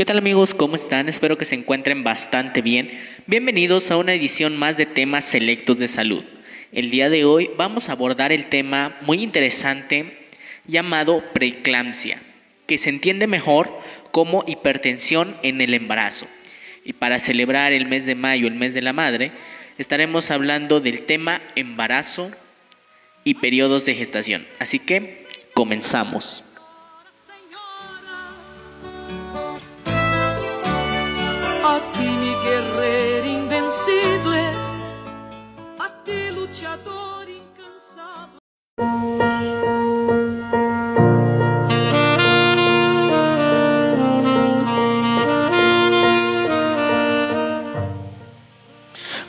¿Qué tal amigos? ¿Cómo están? Espero que se encuentren bastante bien. Bienvenidos a una edición más de temas selectos de salud. El día de hoy vamos a abordar el tema muy interesante llamado preeclampsia, que se entiende mejor como hipertensión en el embarazo. Y para celebrar el mes de mayo, el mes de la madre, estaremos hablando del tema embarazo y periodos de gestación. Así que comenzamos.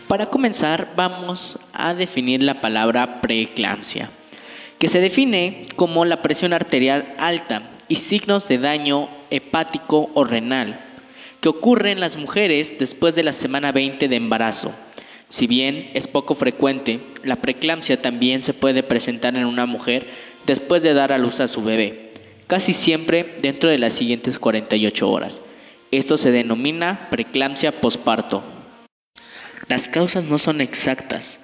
Para comenzar, vamos a definir la palabra preeclampsia, que se define como la presión arterial alta y signos de daño hepático o renal, que ocurre en las mujeres después de la semana 20 de embarazo. Si bien es poco frecuente, la preeclampsia también se puede presentar en una mujer después de dar a luz a su bebé, casi siempre dentro de las siguientes 48 horas. Esto se denomina preeclampsia posparto. Las causas no son exactas.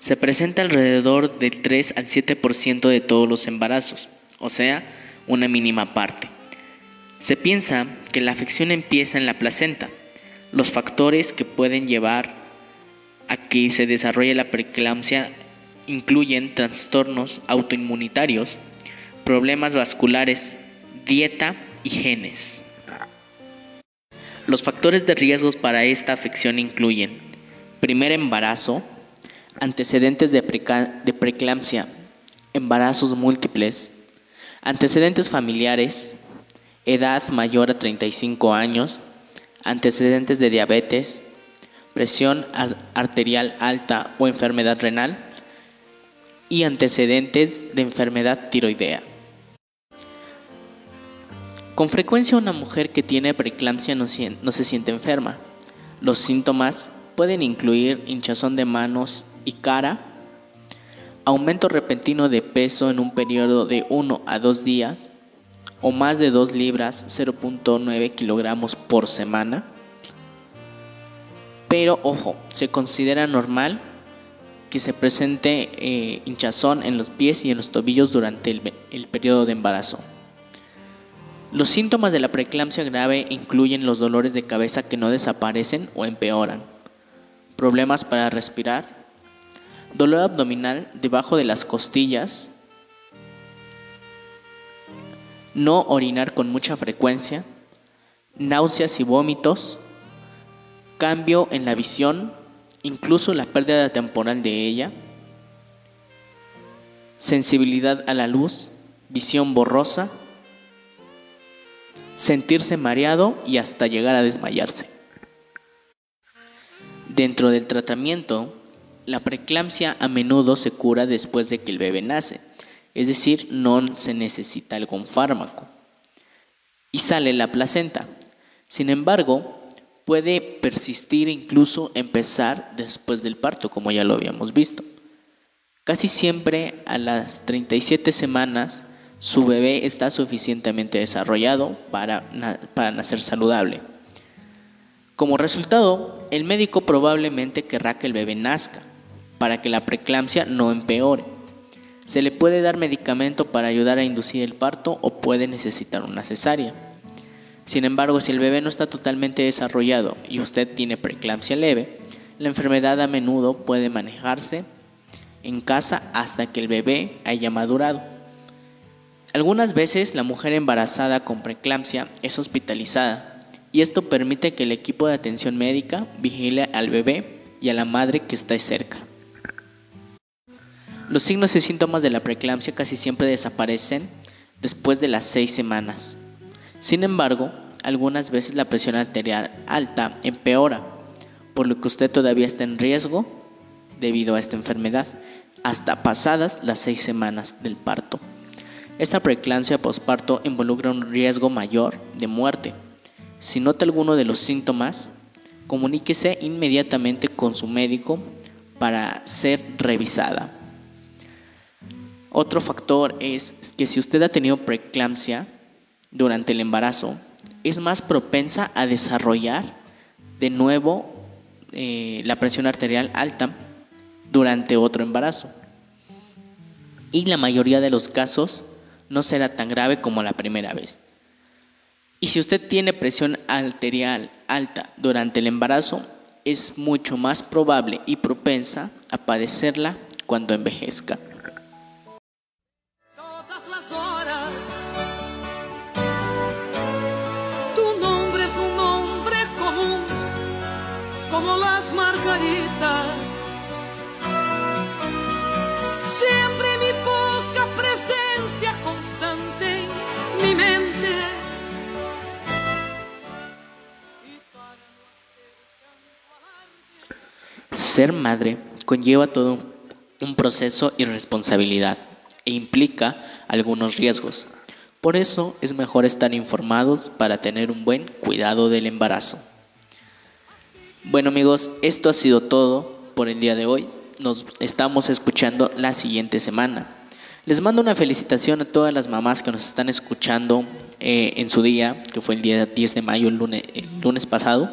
Se presenta alrededor del 3 al 7% de todos los embarazos, o sea, una mínima parte. Se piensa que la afección empieza en la placenta. Los factores que pueden llevar a que se desarrolle la preeclampsia incluyen trastornos autoinmunitarios, problemas vasculares, dieta y genes. Los factores de riesgos para esta afección incluyen primer embarazo, antecedentes de, de preeclampsia, embarazos múltiples, antecedentes familiares, edad mayor a 35 años, antecedentes de diabetes, presión arterial alta o enfermedad renal y antecedentes de enfermedad tiroidea. Con frecuencia una mujer que tiene preeclampsia no, no se siente enferma. Los síntomas pueden incluir hinchazón de manos y cara, aumento repentino de peso en un periodo de 1 a 2 días o más de 2 libras 0.9 kilogramos por semana. Pero ojo, se considera normal que se presente eh, hinchazón en los pies y en los tobillos durante el, el periodo de embarazo. Los síntomas de la preeclampsia grave incluyen los dolores de cabeza que no desaparecen o empeoran, problemas para respirar, dolor abdominal debajo de las costillas, no orinar con mucha frecuencia, náuseas y vómitos, cambio en la visión, incluso la pérdida temporal de ella, sensibilidad a la luz, visión borrosa, sentirse mareado y hasta llegar a desmayarse. Dentro del tratamiento, la preeclampsia a menudo se cura después de que el bebé nace, es decir, no se necesita algún fármaco. Y sale la placenta. Sin embargo, puede persistir e incluso empezar después del parto, como ya lo habíamos visto. Casi siempre a las 37 semanas su bebé está suficientemente desarrollado para, para nacer saludable. Como resultado, el médico probablemente querrá que el bebé nazca, para que la preeclampsia no empeore. Se le puede dar medicamento para ayudar a inducir el parto o puede necesitar una cesárea. Sin embargo, si el bebé no está totalmente desarrollado y usted tiene preeclampsia leve, la enfermedad a menudo puede manejarse en casa hasta que el bebé haya madurado. Algunas veces la mujer embarazada con preeclampsia es hospitalizada y esto permite que el equipo de atención médica vigile al bebé y a la madre que está cerca. Los signos y síntomas de la preeclampsia casi siempre desaparecen después de las seis semanas. Sin embargo, algunas veces la presión arterial alta empeora, por lo que usted todavía está en riesgo debido a esta enfermedad, hasta pasadas las seis semanas del parto. Esta preeclampsia posparto involucra un riesgo mayor de muerte. Si nota alguno de los síntomas, comuníquese inmediatamente con su médico para ser revisada. Otro factor es que si usted ha tenido preeclampsia durante el embarazo, es más propensa a desarrollar de nuevo eh, la presión arterial alta durante otro embarazo. Y la mayoría de los casos no será tan grave como la primera vez. Y si usted tiene presión arterial alta durante el embarazo, es mucho más probable y propensa a padecerla cuando envejezca. Todas las horas, tu nombre es un nombre común, como las margaritas. Ser madre conlleva todo un proceso y responsabilidad e implica algunos riesgos. Por eso es mejor estar informados para tener un buen cuidado del embarazo. Bueno amigos, esto ha sido todo por el día de hoy. Nos estamos escuchando la siguiente semana. Les mando una felicitación a todas las mamás que nos están escuchando eh, en su día, que fue el día 10 de mayo, el lunes, el lunes pasado.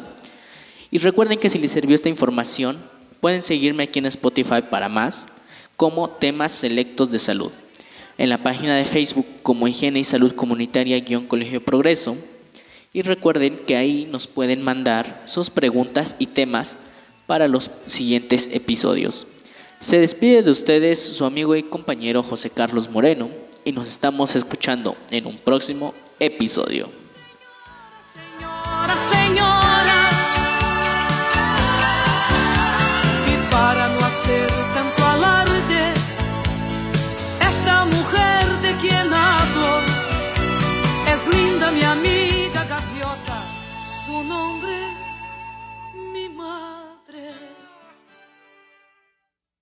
Y recuerden que si les sirvió esta información, pueden seguirme aquí en Spotify para más, como temas selectos de salud. En la página de Facebook como Higiene y Salud Comunitaria-Colegio Progreso. Y recuerden que ahí nos pueden mandar sus preguntas y temas para los siguientes episodios. Se despide de ustedes su amigo y compañero José Carlos Moreno y nos estamos escuchando en un próximo episodio. tu nombre.